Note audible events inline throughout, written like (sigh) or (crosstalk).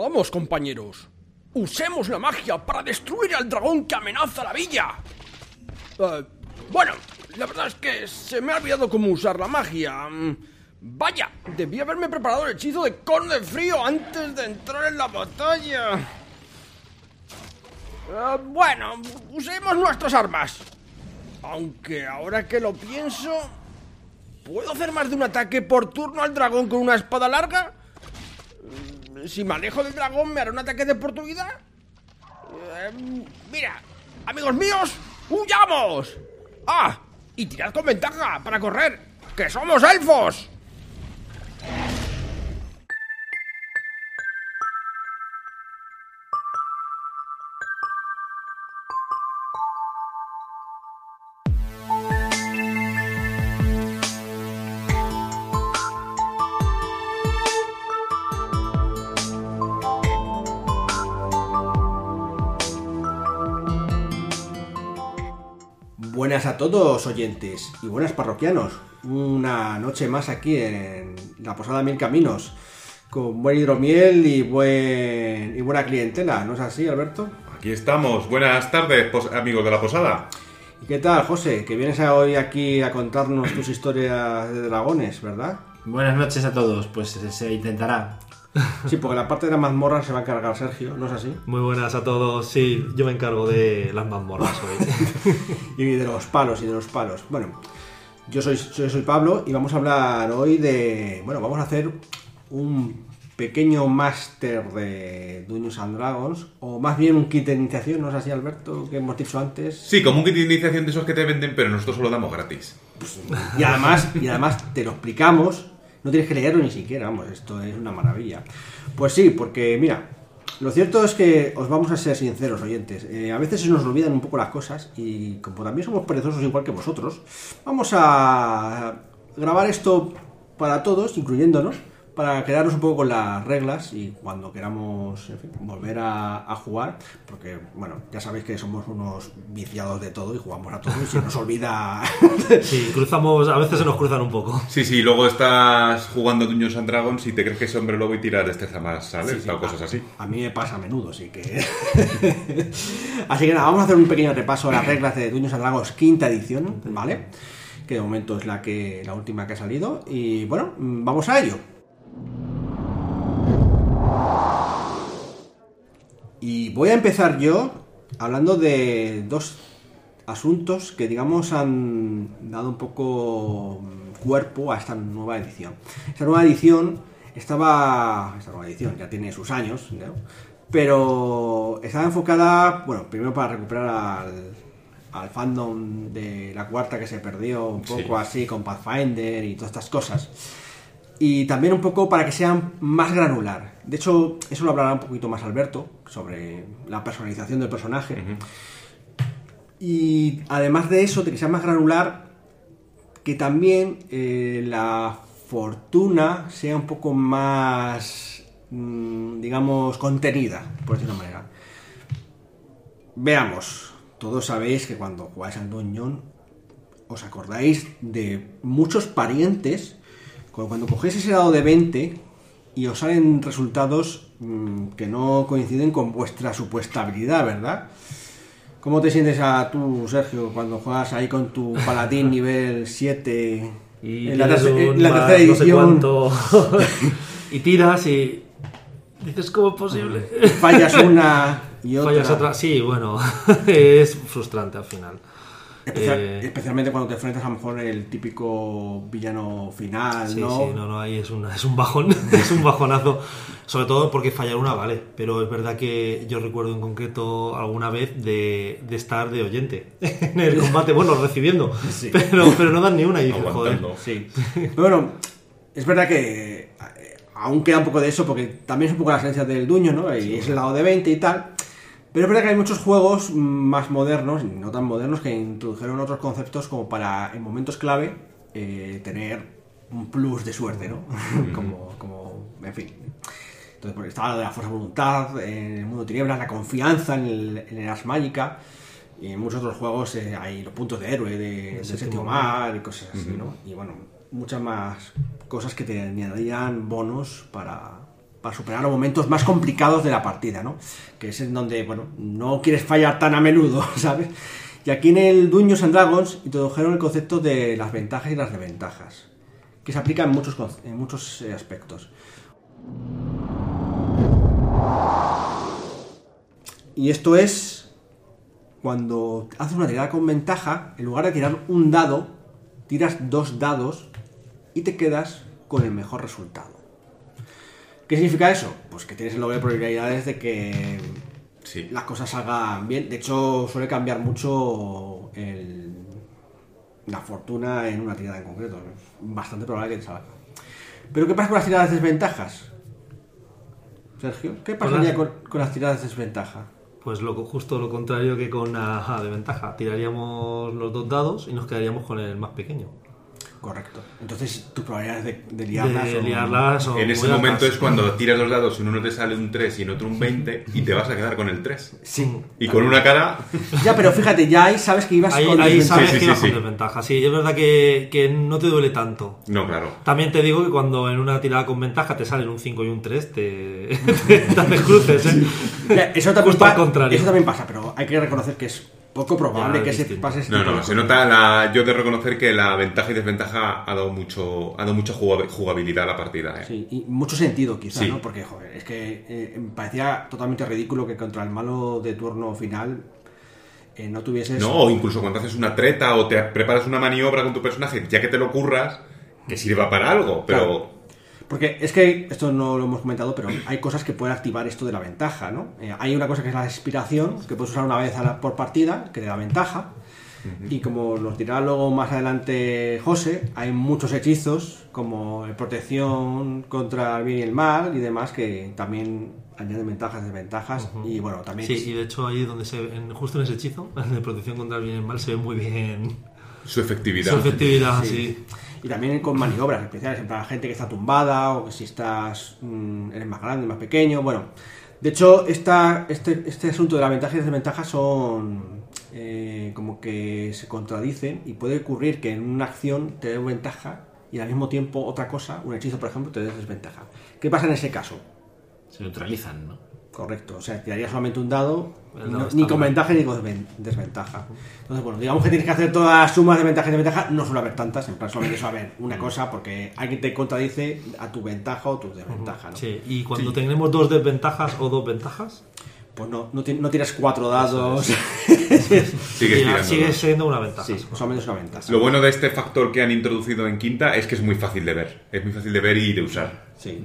Vamos, compañeros. Usemos la magia para destruir al dragón que amenaza la villa. Eh, bueno, la verdad es que se me ha olvidado cómo usar la magia. Vaya, debí haberme preparado el hechizo de cono de frío antes de entrar en la batalla. Eh, bueno, usemos nuestras armas. Aunque ahora que lo pienso, ¿puedo hacer más de un ataque por turno al dragón con una espada larga? Si me alejo del dragón, ¿me hará un ataque de oportunidad? Eh, mira, amigos míos, ¡huyamos! ¡Ah! Y tirad con ventaja para correr, que somos elfos. Buenas a todos oyentes y buenas parroquianos. Una noche más aquí en la Posada Mil Caminos, con buen hidromiel y, buen, y buena clientela, ¿no es así, Alberto? Aquí estamos. Buenas tardes, pos- amigos de la posada. ¿Y qué tal, José? Que vienes hoy aquí a contarnos tus historias de dragones, ¿verdad? Buenas noches a todos, pues se intentará. Sí, porque la parte de la mazmorra se va a encargar Sergio, ¿no es así? Muy buenas a todos. Sí, yo me encargo de las mazmorras hoy. (laughs) Y de los palos y de los palos. Bueno, yo soy, soy, soy Pablo y vamos a hablar hoy de. Bueno, vamos a hacer un pequeño máster de Dungeons and Dragons, o más bien un kit de iniciación, ¿no es así, Alberto? Que hemos dicho antes. Sí, como un kit de iniciación de esos que te venden, pero nosotros solo damos gratis. Y además, y además te lo explicamos, no tienes que leerlo ni siquiera, vamos, esto es una maravilla. Pues sí, porque mira, lo cierto es que os vamos a ser sinceros, oyentes. eh, a veces se nos olvidan un poco las cosas y como también somos perezosos igual que vosotros, vamos a grabar esto para todos, incluyéndonos, para quedarnos un poco con las reglas y cuando queramos en fin, volver a, a jugar, porque bueno, ya sabéis que somos unos viciados de todo y jugamos a todo y se nos olvida (laughs) Sí, cruzamos, a veces se nos cruzan un poco. Sí, sí, luego estás jugando Dungeons and Dragons y te crees que es hombre lobo y tiras destreza más, ¿sabes? Sí, sí, o cosas así. A mí me pasa a menudo, así que. (laughs) así que nada, vamos a hacer un pequeño repaso a las reglas de Dungeons and Dragons quinta edición, ¿vale? Que de momento es la que la última que ha salido. Y bueno, mm, vamos a ello. Y voy a empezar yo hablando de dos asuntos que digamos han dado un poco mm, cuerpo a esta nueva edición. Esta nueva edición estaba. Esta nueva edición ya tiene sus años, ¿no? Pero estaba enfocada, bueno, primero para recuperar al, al fandom de la cuarta que se perdió un poco Sí. así con Pathfinder y todas estas cosas. Y también un poco para que sea más granular. De hecho, eso lo hablará un poquito más Alberto, sobre la personalización del personaje. Y además de eso, de que sea más granular, que también eh, la fortuna sea un poco más, mm, digamos, contenida, por decirlo de una manera. Veamos, todos sabéis que cuando jugáis al Dungeon os acordáis de muchos parientes cuando cogéis ese dado de 20 y os salen resultados mm, que no coinciden con vuestra supuesta habilidad, ¿verdad? ¿Cómo te sientes a tú, Sergio, cuando juegas ahí con tu paladín (laughs) nivel 7 Y en la, en la no sé (laughs) (laughs) y tiras y dices, ¿cómo es posible? Fallas una y otra. Fallas otra. Sí, bueno, es frustrante al final. Especial- Eh, Especialmente cuando te enfrentas a lo mejor el típico villano final, Sí, ¿no? sí, no, no, ahí es, una, es un bajón, (laughs) es un bajonazo. Sobre todo porque fallar una vale, pero es verdad que yo recuerdo en concreto alguna vez de, de estar de oyente (laughs) en el combate, bueno, recibiendo, Sí. pero, pero no dan ni una y dije, joder. Sí. Pero bueno, es verdad que eh, aún queda un poco de eso, porque también es un poco la esencia del dueño, ¿no? Y es el lado de 20 y tal. Pero es verdad que hay muchos juegos más modernos, no tan modernos, que introdujeron otros conceptos como para, en momentos clave, eh, tener un plus de suerte, ¿no? (laughs) como, como, en fin. Entonces, porque estaba lo de la fuerza de voluntad, en el mundo de tinieblas, la confianza en el, en el Ars. Y en muchos otros juegos eh, hay los puntos de héroe, de, de séptimo mar y cosas así, ¿no? Y bueno, muchas más cosas que te añadían bonos para, para superar los momentos más complicados de la partida, ¿no? Que es en donde, bueno, no quieres fallar tan a menudo, (laughs) ¿sabes? Y aquí en el Dungeons and Dragons introdujeron el concepto de las ventajas y las desventajas, que se aplica en muchos, en muchos eh, aspectos. Y esto es cuando haces una tirada con ventaja, en lugar de tirar un dado, tiras dos dados y te quedas con el mejor resultado. ¿Qué significa eso? Pues que tienes el doble de probabilidades de que Sí. las cosas salgan bien. De hecho, suele cambiar mucho el- la fortuna en una tirada en concreto. Es bastante probable que te salga. Pero ¿qué pasa con las tiradas de desventajas? Sergio, ¿qué Con pasaría las- con, con las tiradas de desventaja? Pues lo, justo lo contrario que con la de ventaja. Tiraríamos los dos dados y nos quedaríamos con el más pequeño. Correcto. Entonces, tus probabilidades de, de liarlas de son- liarlas son En ese momento altas. es cuando tiras los dados y en uno te sale un 3 y en otro un 20 y te vas a quedar con el 3. Sí. Y con una cara... Ya, pero fíjate, ya ahí sabes que ibas Ahí, con ahí desventaja. sabes Sí, sí, que sí, vas con desventaja. Sí, es verdad que, que no te duele tanto. No, claro. También te digo que cuando en una tirada con ventaja te salen un 5 y un 3, te, (laughs) te, te cruces, ¿eh? Eso también, Justo al pa- contrario. eso también pasa, pero hay que reconocer que es poco probable Ya, que es se distinto. pase ese No, tipo de no, se nota la... Yo de reconocer que la ventaja y desventaja ha dado mucho ha dado mucha jugab- jugabilidad a la partida. ¿eh? Sí, y mucho sentido quizá, Sí. ¿no? Porque, joder, es que eh, me parecía totalmente ridículo que contra el malo de turno final eh, no tuvieses... No, o incluso cuando haces una treta o te preparas una maniobra con tu personaje, ya que te lo curras, que sirva para algo, pero... Claro. Porque es que, esto no lo hemos comentado, pero hay cosas que pueden activar esto de la ventaja, ¿no? Eh, hay una cosa que es la inspiración, que puedes usar una vez a la- por partida, que te da ventaja. Y como nos dirá luego más adelante José, hay muchos hechizos, como el protección contra el bien y el mal y demás, que también añaden ventajas, desventajas. Y bueno, también... Sí, y de hecho ahí donde se en- justo en ese hechizo, el (laughs) de protección contra el bien y el mal, se ve muy bien Su efectividad. su efectividad, Sí. sí. Y también con maniobras especiales, en plan gente que está tumbada o que si estás mm, eres más grande, más pequeño. Bueno, de hecho, esta, este, este asunto de la ventaja y desventaja son eh, como que se contradicen y puede ocurrir que en una acción te dé ventaja y al mismo tiempo otra cosa, un hechizo por ejemplo, te dé desventaja. ¿Qué pasa en ese caso? Se neutralizan, ¿no? Correcto, o sea, tiraría solamente un dado, no- ni con mal. ventaja ni con desven- desventaja. Entonces, bueno, digamos que tienes que hacer todas las sumas de ventaja y desventaja, no suele haber tantas, en plan solamente suele haber una cosa, porque alguien te contradice a tu ventaja o tu desventaja, ¿no? Sí, y cuando tenemos dos desventajas o dos ventajas, Pues no, no, no tiras cuatro dados, (laughs) Sigues tirando. sigue siendo una ventaja. sí, solamente es una ventaja. Lo bueno de este factor que han introducido en quinta es que es muy fácil de ver. Es muy fácil de ver y de usar. Sí.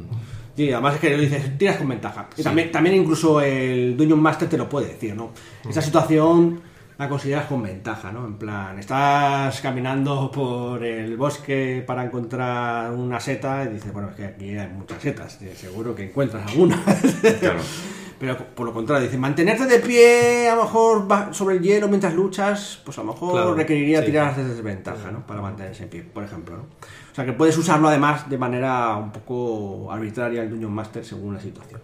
Sí, además es que le dices, tiras con ventaja. Y también, también incluso el Dungeon Master te lo puede decir, ¿no? Esta situación la consideras con ventaja, ¿no? En plan, estás caminando por el bosque para encontrar una seta y dices, bueno, es que aquí hay muchas setas, seguro que encuentras alguna. (laughs) Claro. Pero por lo contrario, dice, mantenerte de pie a lo mejor sobre el hielo mientras luchas, pues a lo mejor Claro, requeriría sí. tirar de desventaja, ¿no? Para mantenerse en pie, por ejemplo, ¿no? O sea que puedes usarlo además de manera un poco arbitraria el Dungeon Master según la situación.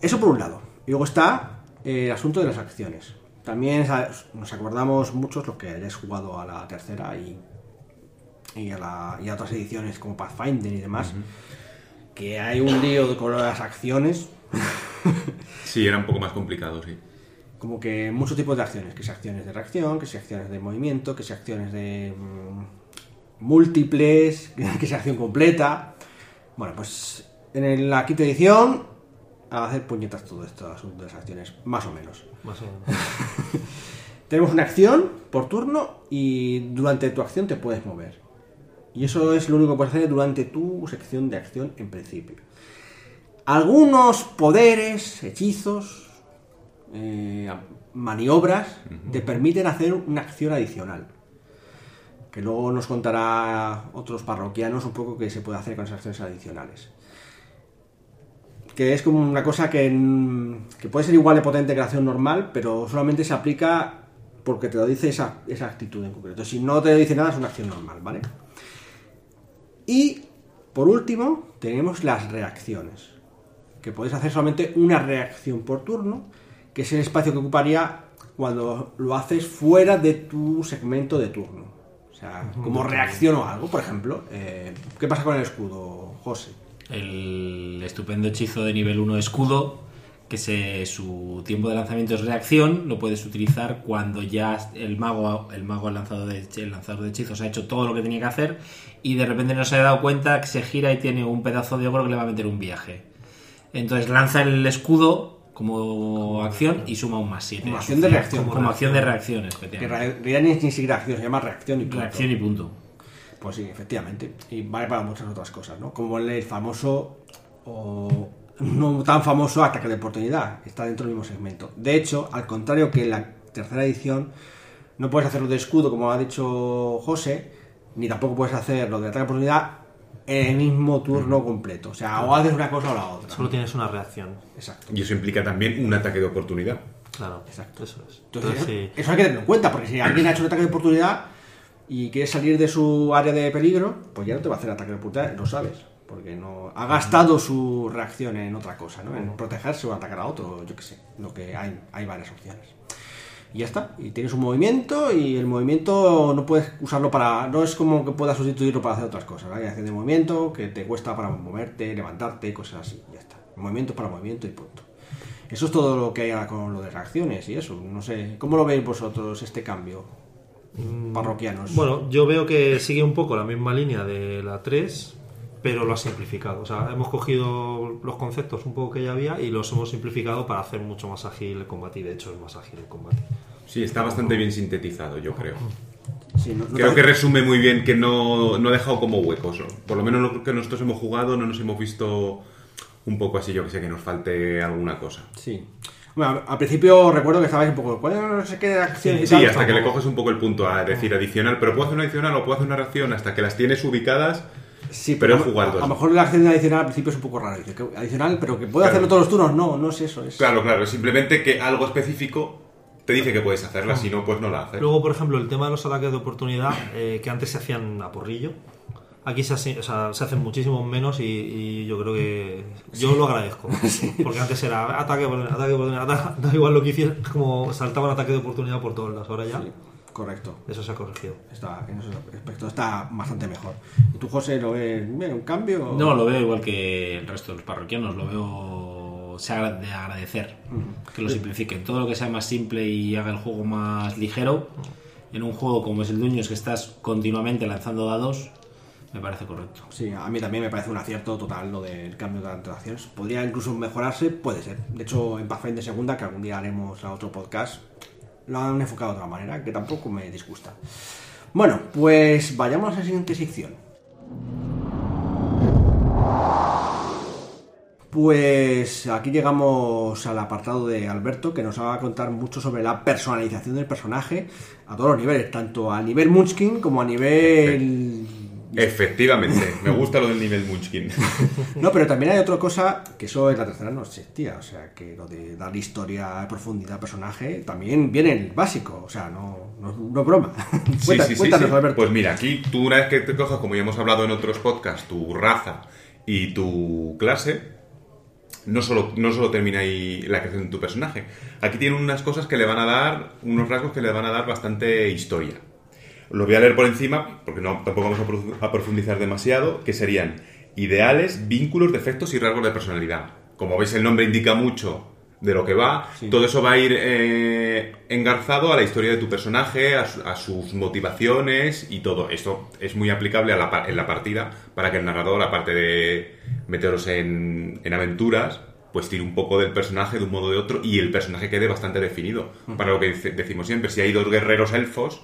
Eso por un lado. Y luego está eh, el asunto de las acciones. También nos acordamos muchos los que hayáis jugado a la tercera y, y, a, la- y a otras ediciones como Pathfinder y demás, que hay un lío con las acciones (laughs) Sí, era un poco más complicado, sí. como que muchos tipos de acciones, que sea acciones de reacción, que sea acciones de movimiento, que sea acciones de mm, múltiples, (laughs) que sea acción completa. Bueno, pues en la quinta edición a hacer puñetas todo esto asunto de las acciones, más o menos. Más o menos. (laughs) Tenemos una acción por turno y durante tu acción te puedes mover. Y eso es lo único que puedes hacer durante tu sección de acción en principio. Algunos poderes, hechizos, eh, maniobras te permiten hacer una acción adicional. Que luego nos contará otros parroquianos un poco qué se puede hacer con esas acciones adicionales. Que es como una cosa que, que puede ser igual de potente que la acción normal, pero solamente se aplica porque te lo dice esa, esa actitud en concreto. Si no te dice nada, es una acción normal, ¿vale? Y por último, tenemos las reacciones. Que puedes hacer solamente una reacción por turno, que es el espacio que ocuparía cuando lo haces fuera de tu segmento de turno. O sea, como reacciono a algo, por ejemplo. eh, ¿Qué pasa con el escudo, José? el estupendo hechizo de nivel 1 escudo, que se, su tiempo de lanzamiento es reacción, lo puedes utilizar cuando ya el mago, el mago el lanzador, de, el lanzador de hechizos ha hecho todo lo que tenía que hacer y de repente no se ha dado cuenta que se gira y tiene un pedazo de ogro que le va a meter un viaje. Entonces lanza el escudo como acción y suma un más 7. Como acción de reacción. Como, acción de reacción, Que efectivamente. en realidad ni siquiera acción, se llama reacción y punto. Reacción y punto. Pues sí, efectivamente. Y vale para muchas otras cosas, ¿no? Como el famoso o no tan famoso ataque de oportunidad. Está dentro del mismo segmento. De hecho, al contrario que en la tercera edición, no puedes hacerlo de escudo, como ha dicho José, ni tampoco puedes hacer lo de ataque de oportunidad en el mismo turno completo. O sea, o haces una cosa o la otra. Solo tienes una reacción. Exacto. Y eso implica también un ataque de oportunidad. Claro, Exacto. Eso es. Entonces, Entonces, sí. eso hay que tenerlo en cuenta, porque si alguien ha hecho un ataque de oportunidad y quiere salir de su área de peligro, pues ya no te va a hacer ataque de oportunidad, lo sabes. Porque no ha gastado su reacción en otra cosa, ¿no? En protegerse o atacar a otro, yo qué sé. Lo que hay, hay varias opciones. Y ya está. Y tienes un movimiento y el movimiento no puedes usarlo para. No es como que puedas sustituirlo para hacer otras cosas. Hay acción de movimiento que te cuesta para moverte, levantarte, cosas así. Ya está. Movimiento para movimiento y punto. Eso es todo lo que hay ahora con lo de reacciones y eso. No sé. ¿Cómo lo veis vosotros este cambio? Parroquianos. Bueno, yo veo que sigue un poco la misma línea de la 3, pero lo ha simplificado. O sea, hemos cogido los conceptos un poco que ya había y los hemos simplificado para hacer mucho más ágil el combate. Y de hecho es más ágil el combate. Sí, está bastante bien sintetizado, yo creo. Sí, no- no Creo te- que resume muy bien que no, no ha dejado como huecos. Por lo menos lo que nosotros hemos jugado no nos hemos visto un poco así, yo que sé, que nos falte alguna cosa. Sí. Bueno, al principio recuerdo que estabais un poco. ¿Cuál no sé qué acción y Sí, tal? hasta que le coges un poco el punto a decir adicional, pero puedo hacer una adicional o puedo hacer una reacción hasta que las tienes ubicadas. Sí, pero pero jugar a lo mejor la acción adicional al principio es un poco raro. Dice que adicional, pero que puede Claro. hacerlo todos los turnos. No, no es eso. Es... Claro, claro, simplemente que algo específico te dice que puedes hacerla, si no, pues no la haces. Luego, por ejemplo, el tema de los ataques de oportunidad, eh, que antes se hacían a porrillo. Aquí se, hace- o sea, se hacen muchísimos menos y, y yo creo que yo lo agradezco. (laughs) Porque antes era ataque oportunidad, ataque oportunidad, da igual lo que hiciera, como saltaban ataque de oportunidad por todos lados. Ahora ya Sí, correcto. eso se ha corregido. Está, en ese aspecto está bastante mejor. ¿Y tú, José, lo ves bien, un cambio? No, lo veo igual que el resto de los parroquianos, lo veo se de agradecer que lo simplifiquen. Todo lo que sea más simple y haga el juego más ligero, en un juego como es el Dueños, que estás continuamente lanzando dados, me parece correcto. Sí, a mí también me parece un acierto total lo del cambio de interacciones. Podría incluso mejorarse, puede ser. De hecho, en Pathfinder Segunda, que algún día haremos a otro podcast, lo han enfocado de otra manera, que tampoco me disgusta. Bueno, pues vayamos a la siguiente sección. Pues aquí llegamos al apartado de Alberto, que nos va a contar mucho sobre la personalización del personaje a todos los niveles, tanto a nivel Munchkin como a nivel Efectivamente, (laughs) me gusta lo del nivel Munchkin. (laughs) No, pero también hay otra cosa que eso en la tercera no existía. O sea, que lo de dar historia, profundidad al personaje, también viene en el básico. O sea, no, no, no es broma. (laughs) Sí, Cuenta- sí, cuéntanos, sí. Alberto. Pues mira, aquí tú una vez que te cojas, como ya hemos hablado en otros podcasts, tu raza y tu clase, no solo, no solo termina ahí la creación de tu personaje. Aquí tiene unas cosas que le van a dar, unos rasgos que le van a dar bastante historia. Lo voy a leer por encima, porque no, tampoco vamos a profu- a profundizar demasiado, que serían ideales, vínculos, defectos y rasgos de personalidad. Como veis, el nombre indica mucho de lo que va. Todo eso va a ir eh, engarzado a la historia de tu personaje, a, su- a sus motivaciones y todo. Esto es muy aplicable a la en la partida para que el narrador, aparte de meteros en, en aventuras, pues tire un poco del personaje de un modo o de otro y el personaje quede bastante definido. Para lo que decimos siempre, si hay dos guerreros elfos,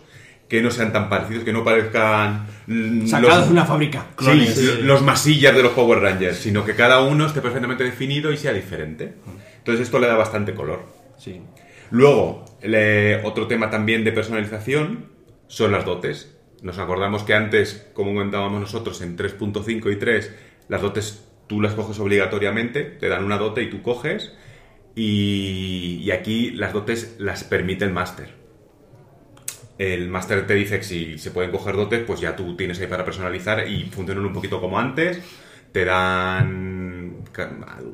que no sean tan parecidos, que no parezcan... mm, Sacados de una fábrica. Sí, Clones, sí. los masillas de los Power Rangers, sino que cada uno esté perfectamente definido y sea diferente. Entonces esto le da bastante color. Sí. Luego, le- otro tema también de personalización son las dotes. Nos acordamos que antes, como comentábamos nosotros, en 3.5 y 3, las dotes tú las coges obligatoriamente, te dan una dote y tú coges, y, y aquí las dotes las permite el máster. El máster te dice que si se pueden coger dotes, pues ya tú tienes ahí para personalizar y funcionan un poquito como antes. Te dan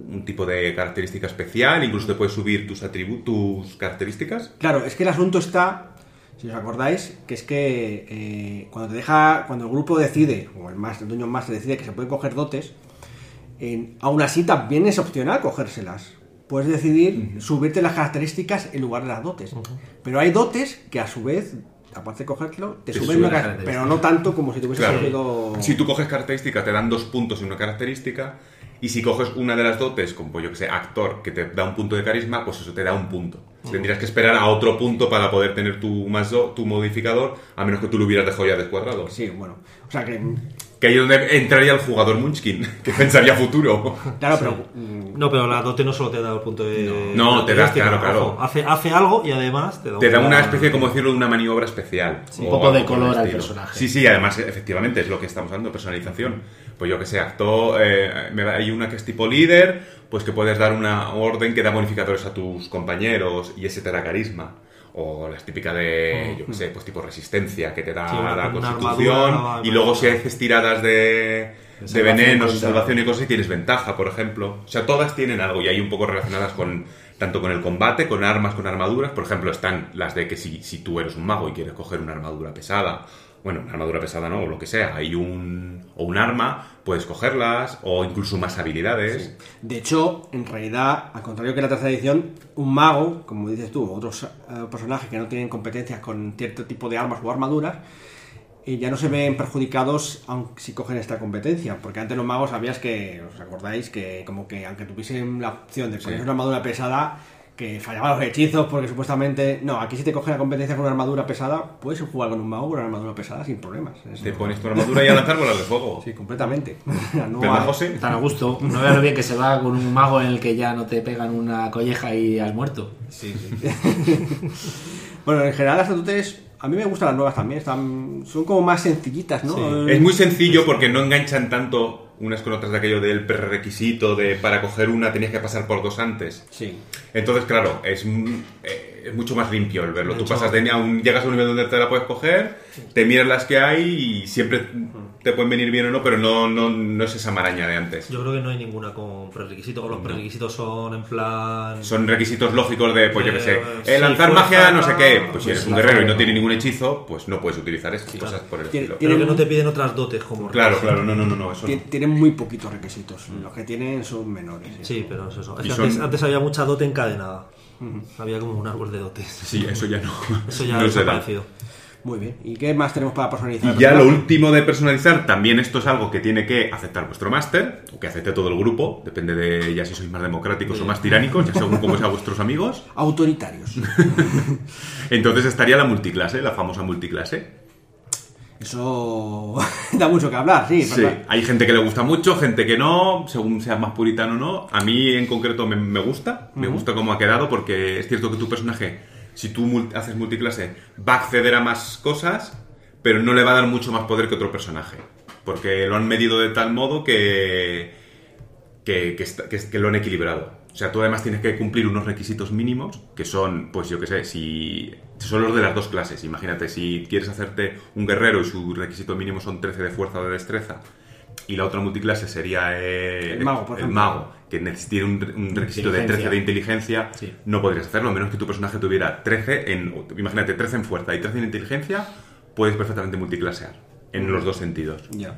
un tipo de característica especial, incluso te puedes subir tus atributos, tus características. Claro, es que el asunto está, si os acordáis, que es que eh, cuando te deja, cuando el grupo decide, o el, el dueño más decide que se pueden coger dotes, aún así, también es opcional cogérselas. Puedes decidir subirte las características en lugar de las dotes. Pero hay dotes que a su vez, aparte de cogértelo, te, Te suben suben una las car- características. pero no tanto como si te hubieses Claro. cogido... Si tú coges característica, te dan dos puntos en una característica. Y si coges una de las dotes, como pues, yo que sé, actor, que te da un punto de carisma, pues eso te da un punto. Tendrías que esperar a otro punto para poder tener tu, más do- tu modificador, a menos que tú lo hubieras dejado ya descuadrado. Sí, bueno. O sea que... Que ahí es donde entraría el jugador Munchkin, (laughs) que pensaría futuro. Claro, pero... mm, No, pero la dote no solo te da el punto de. No, de te da, claro, claro. Hace, hace algo y además te da Te da una especie, como decirlo, de una maniobra especial. un poco de color al personaje. Sí, sí, además, efectivamente, es lo que estamos hablando, personalización. Pues yo que sé, actor, eh, hay una que es tipo líder, pues que puedes dar una orden que da bonificadores a tus compañeros y ese te da carisma. O las típicas de, yo que sé, pues tipo resistencia, que te da Sí, la constitución. armadura, y luego si haces tiradas de, de venenos, contra- salvación y cosas, y tienes ventaja, por ejemplo. O sea, todas tienen algo y hay un poco relacionadas con tanto con el combate, con armas, con armaduras. Por ejemplo, están las de que si, si tú eres un mago y quieres coger una armadura pesada, bueno, una armadura pesada no, o lo que sea, hay un, o un arma, puedes cogerlas, o incluso más habilidades. De hecho, en realidad, al contrario que la tercera edición, un mago, como dices tú, otros eh, personajes que no tienen competencias con cierto tipo de armas o armaduras, eh, ya no se ven perjudicados aunque si cogen esta competencia. Porque antes los magos sabías que, os acordáis, que como que aunque tuviesen la opción de poner una armadura pesada, que fallaban los hechizos porque supuestamente... No, aquí si te cogen la competencia con una armadura pesada, puedes jugar con un mago con una armadura pesada sin problemas. Te pones tu armadura y a lanzar bolas de fuego. Sí, completamente. (laughs) No ¿Verdad, hay- José? Tan a gusto. No veas lo bien que se va con un mago en el que ya no te pegan una colleja y has muerto. Sí, sí. (laughs) bueno, en general las dotes, a mí me gustan las nuevas también, están, son como más sencillitas, ¿no? Es muy sencillo porque no enganchan tanto unas con otras de aquello del prerequisito de para coger una tenías que pasar por dos antes. Sí. Entonces, claro, es, eh, es mucho más limpio el verlo. De Tú hecho- pasas de a un, llegas a un nivel donde te la puedes coger, te miras las que hay y siempre te pueden venir bien o no, pero no, no, no es esa maraña de antes. Yo creo que no hay ninguna con prerequisitos. O los prerequisitos son en plan. Son requisitos lógicos de, pues yo que sé, Eh, eh, sí, lanzar magia, no sé qué. Pues si pues eres un guerrero y no tiene ningún hechizo, pues no puedes utilizar esas cosas por el Tiene- estilo. tiene- Pero que no te piden otras dotes como Claro, claro, no, no, no, no, eso no. Tien- Tienen muy poquitos requisitos, los que tienen son menores. sí. Sí, pero es eso. Es que son- antes, antes había mucha dote encadenada. Había como un árbol de dotes. Sí, eso ya no. (laughs) Eso ya no ha se da. desaparecido. Muy bien. ¿Y qué más tenemos para personalizar? Y ya lo último de personalizar, también esto es algo que tiene que aceptar vuestro máster, o que acepte todo el grupo, depende de ya si sois más democráticos o más tiránicos, ya según cómo sean vuestros amigos. (laughs) Autoritarios. (laughs) Entonces estaría la multiclase, la famosa multiclase. Eso (laughs) da mucho que hablar, sí. Sí, ¿verdad? hay gente que le gusta mucho, gente que no, según seas más puritano o no. A mí en concreto me, me gusta, me gusta cómo ha quedado, porque es cierto que tu personaje, si tú mul- haces multiclase, va a acceder a más cosas, pero no le va a dar mucho más poder que otro personaje. Porque lo han medido de tal modo que, que, que está- que- que lo han equilibrado. O sea, tú además tienes que cumplir unos requisitos mínimos, que son, pues yo qué sé, si son los de las dos clases. Imagínate, si quieres hacerte un guerrero y su requisito mínimo son 13 de fuerza o de destreza, y la otra multiclase sería eh, El mago, por el mago, que tiene un, un requisito de 13 de inteligencia, Sí. no podrías hacerlo, a menos que tu personaje tuviera 13 en, imagínate, 13 en fuerza y 13 en inteligencia, puedes perfectamente multiclasear, en los dos sentidos. Ya.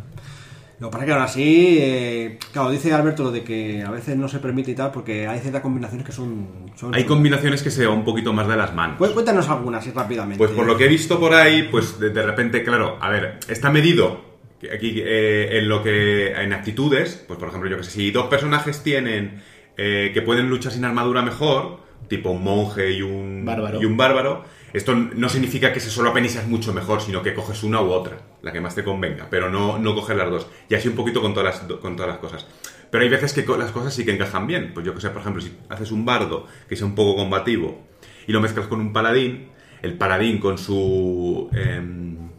Lo que pasa es que ahora sí, eh, claro, dice Alberto lo de que a veces no se permite y tal, porque hay ciertas combinaciones que son... son Hay combinaciones que se van un poquito más de las manos. Cu- Cuéntanos algunas, rápidamente. Pues por lo que he visto por ahí, pues de, de repente, claro, a ver, está medido que aquí eh, en lo que en actitudes, pues por ejemplo, yo que sé, si dos personajes tienen eh, que pueden luchar sin armadura mejor, tipo un monje y un Bárbaro. y un bárbaro, esto no significa que se solo apenas mucho mejor, sino que coges una u otra, la que más te convenga, pero no, no coger las dos. Y así un poquito con todas las, con todas las cosas. Pero hay veces que las cosas sí que encajan bien. Pues yo que sé, por ejemplo, si haces un bardo que sea un poco combativo y lo mezclas con un paladín, el paladín con su... em,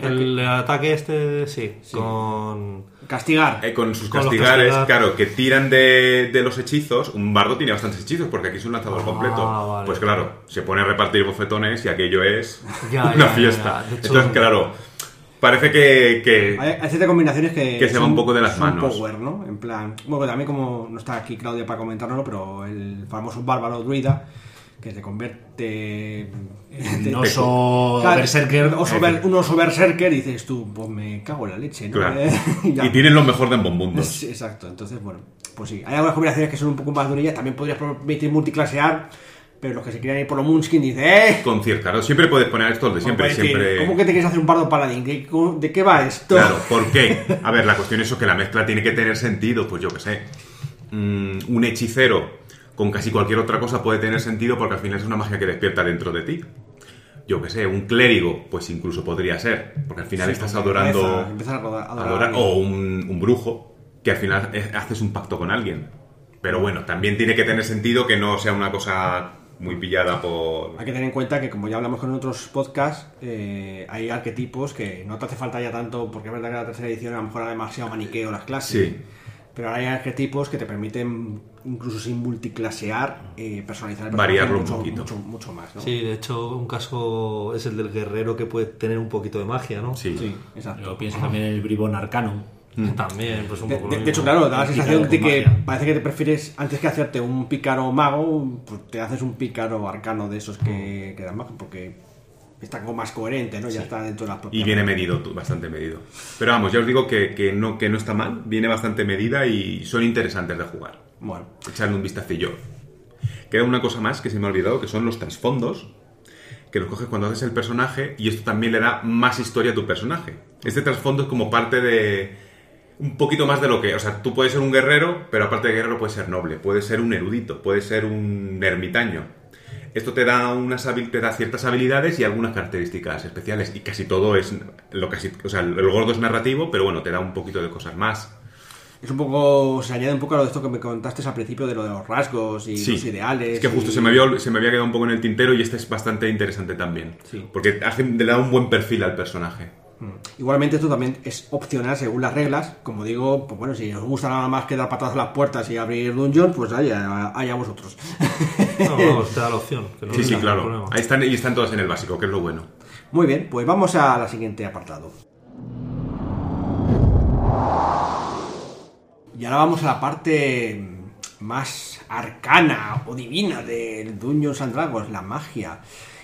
El ataque este, sí, con... Castigar. eh, con sus Con castigares, castigar. claro, que tiran de, de los hechizos. Un bardo tiene bastantes hechizos porque aquí es un lanzador Ah, completo. vale. Pues claro, se pone a repartir bofetones y aquello es Ya, (laughs) una ya, fiesta. ya. De hecho- Entonces, claro, parece que, que- Hay, hay ciertas combinaciones que, Que se va un poco de las manos. power, ¿no? En plan, bueno, también como no está aquí Claudia para comentárnoslo, pero el famoso bárbaro druida, que te convierte Un oso Claro, berserker. oso ber- un oso berserker y dices tú, pues me cago en la leche, ¿no? Claro. (laughs) Y tienen lo mejor de ambos mundos. Exacto, entonces bueno, pues sí, hay algunas combinaciones que son un poco más durillas, también podrías permitir multiclasear, pero los que se quieran ir por lo Moonskin dicen, ¡eh! Con cierto, claro, siempre puedes poner esto de siempre, decir, siempre. ¿Cómo que te quieres hacer un bardo paladín? ¿De, de qué va esto? Claro, ¿por qué? (laughs) A ver, la cuestión es eso, que la mezcla tiene que tener sentido, pues yo qué sé. Mm, un hechicero con casi cualquier otra cosa puede tener sentido porque al final es una magia que despierta dentro de ti. Yo qué sé, un clérigo, pues incluso podría ser, porque al final Sí, estás adorando... empieza- a adorar- o un, un brujo, que al final haces un pacto con alguien. Pero bueno, también tiene que tener sentido que no sea una cosa muy pillada por... Hay que tener en cuenta que, como ya hablamos con otros podcasts, eh, hay arquetipos que no te hace falta ya tanto, porque es verdad que la tercera edición a lo mejor era demasiado maniqueo las clases. Sí. Pero ahora hay arquetipos que te permiten, incluso sin multiclasear, eh, personalizar el Variarlo un poquito. mucho, mucho más. ¿no? Sí, de hecho, un caso es el del guerrero que puede tener un poquito de magia, ¿no? Sí. Sí, exacto. Yo pienso también en el bribón arcano. También, pues un De, poco de- lo de hecho, claro, da la sensación de que magia. parece que te prefieres, antes que hacerte un pícaro mago, pues te haces un pícaro arcano de esos que, que dan magia, porque está como más coherente, ¿no? Ya está dentro de las propias Y viene medido, bastante medido. Pero vamos, ya os digo que, que no, que no está mal, viene bastante medida y son interesantes de jugar. Bueno, Echarle un vistacillo. Queda una cosa más que se me ha olvidado, que son los trasfondos, que los coges cuando haces el personaje y esto también le da más historia a tu personaje. Este trasfondo es como parte de... Un poquito más de lo que... O sea, tú puedes ser un guerrero, pero aparte de guerrero puedes ser noble, puedes ser un erudito, puedes ser un ermitaño. Esto te da, unas te da ciertas habilidades y algunas características especiales. Y casi todo es... Lo casi, o sea, el gordo es narrativo, pero bueno, te da un poquito de cosas más. Es un poco, se añade un poco a lo de esto que me contaste al principio de lo de los rasgos y Sí, los ideales. Es que justo y- se, me había, se me había quedado un poco en el tintero y este es bastante interesante también. Sí. Porque hace, le da un buen perfil al personaje. Igualmente esto también es opcional según las reglas. Como digo, pues bueno, si os gusta nada más que dar patadas a las puertas y abrir dungeon, pues allá, allá vosotros. No, (laughs) vamos, te da la opción. que no Sí, sí, claro. Ahí están, y están todas en el básico, que es lo bueno. Muy bien, pues vamos a la siguiente apartado. Y ahora vamos a la parte más arcana o divina del Dungeons and Dragons, la magia.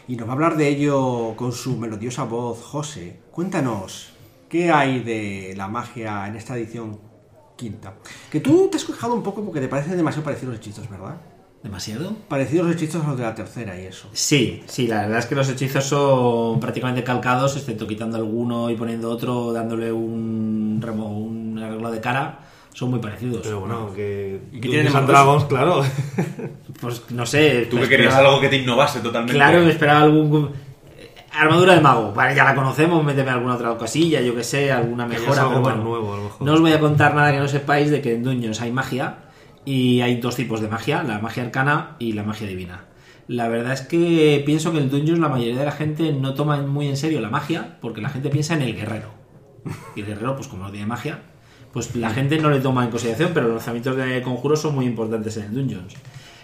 Y nos va a hablar de ello con su melodiosa voz José. Cuéntanos, ¿qué hay de la magia en esta edición quinta? Que tú te has quejado un poco porque te parecen demasiado parecidos los hechizos, ¿verdad? ¿Demasiado? Parecidos los hechizos a los de la tercera y eso. Sí, sí, la verdad es que los hechizos son prácticamente calcados, excepto quitando alguno y poniendo otro, dándole un, remo- un arreglo de cara, son muy parecidos. Pero bueno, que. ¿Y qué tiene de Dungeons and maravilloso? Dragons, claro. Pues no sé. Tú me que querías algo que te innovase totalmente. Claro, me esperaba algún. eh, Armadura de mago, vale, ya la conocemos, méteme alguna otra cosilla, yo que sé, alguna mejora. algo pero más bueno. nuevo, a lo mejor. No os voy a contar nada que no sepáis de que en Dungeons hay magia y hay dos tipos de magia, la magia arcana y la magia divina. La verdad es que pienso que en Dungeons la mayoría de la gente no toma muy en serio la magia porque la gente piensa en el guerrero. Y el guerrero, pues como no tiene magia, pues la gente no le toma en consideración, pero los lanzamientos de conjuros son muy importantes en el Dungeons.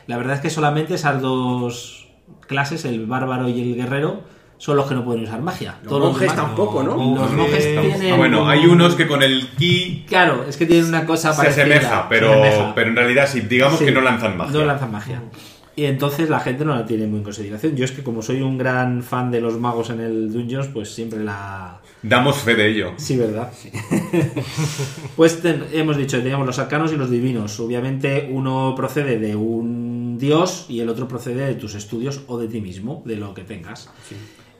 La verdad es que solamente esas dos clases, el bárbaro y el guerrero, son los que no pueden usar magia. Los Todos monjes tampoco, ¿no? Los monjes tienen... Ah, bueno, hay unos que con el ki Claro, es que tienen una cosa se parecida. asemeja, pero, se asemeja. pero en realidad sí, digamos Sí, que no lanzan magia. No lanzan magia. Y entonces la gente no la tiene muy en consideración. Yo es que como soy un gran fan de los magos en el Dungeons, pues siempre la... Damos fe de ello. Sí, ¿verdad? (laughs) pues ten- hemos dicho, teníamos los arcanos y los divinos. Obviamente uno procede de un dios y el otro procede de tus estudios o de ti mismo, de lo que tengas.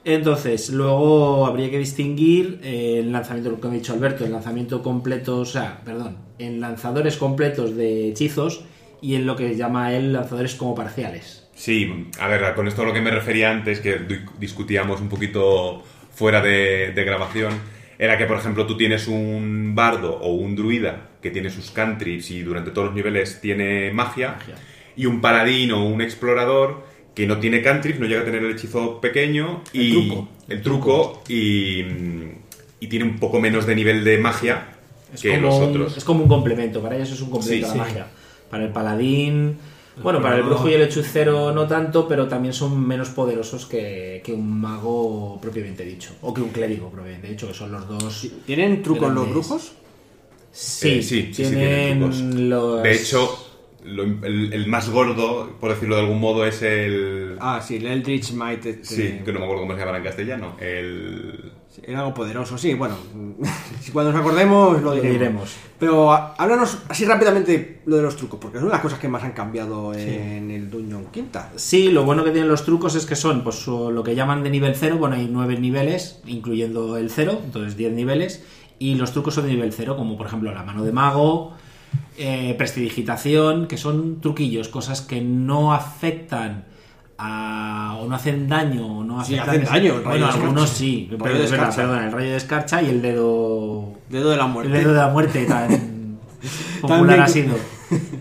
Entonces, luego habría que distinguir el lanzamiento, lo que ha dicho Alberto, el lanzamiento completo, o sea, perdón, en lanzadores completos de hechizos y en lo que llama él lanzadores como parciales. Sí, a ver, con esto a lo que me refería antes, que di- discutíamos un poquito fuera de, de grabación, era que, por ejemplo, tú tienes un bardo o un druida que tiene sus cantrips y durante todos los niveles tiene magia, Magia. y un paladín o un explorador que no tiene cantrips, no llega a tener el hechizo pequeño y El truco. el truco y, y tiene un poco menos de nivel de magia Es que los un- otros. es como un complemento, para ellos es un complemento Sí, a la sí. magia. Para el paladín, bueno, para el brujo y el hechicero no tanto, pero también son menos poderosos que, que un mago propiamente dicho, o que un clérigo propiamente dicho, que son los dos. ¿Tienen trucos los Grandes. brujos? Sí, Eh, sí, sí, sí, tienen tienen trucos. los... De hecho, lo- el, el más gordo, por decirlo de algún modo, es el... Ah, sí, el Eldritch Might. este, Sí, que no me acuerdo cómo se llama en castellano. El... Era algo poderoso, sí, bueno. (laughs) cuando nos acordemos lo diremos. diremos. Pero a- háblanos así rápidamente lo de los trucos, porque es una de las cosas que más han cambiado en el Dungeon Quinta. Sí, lo bueno que tienen los trucos es que son pues lo que llaman de nivel 0, bueno, hay 9 niveles, incluyendo el 0, entonces 10 niveles, y los trucos son de nivel 0, como por ejemplo la mano de mago, eh, prestidigitación, que son truquillos, cosas que no afectan a, o no hacen daño, o no Sí, hacen daño, el Bueno, algunos sí, El rayo de escarcha. perdona, el rayo de escarcha y el dedo... Dedo de la El muerte. dedo de la muerte tan (laughs) popular ha sido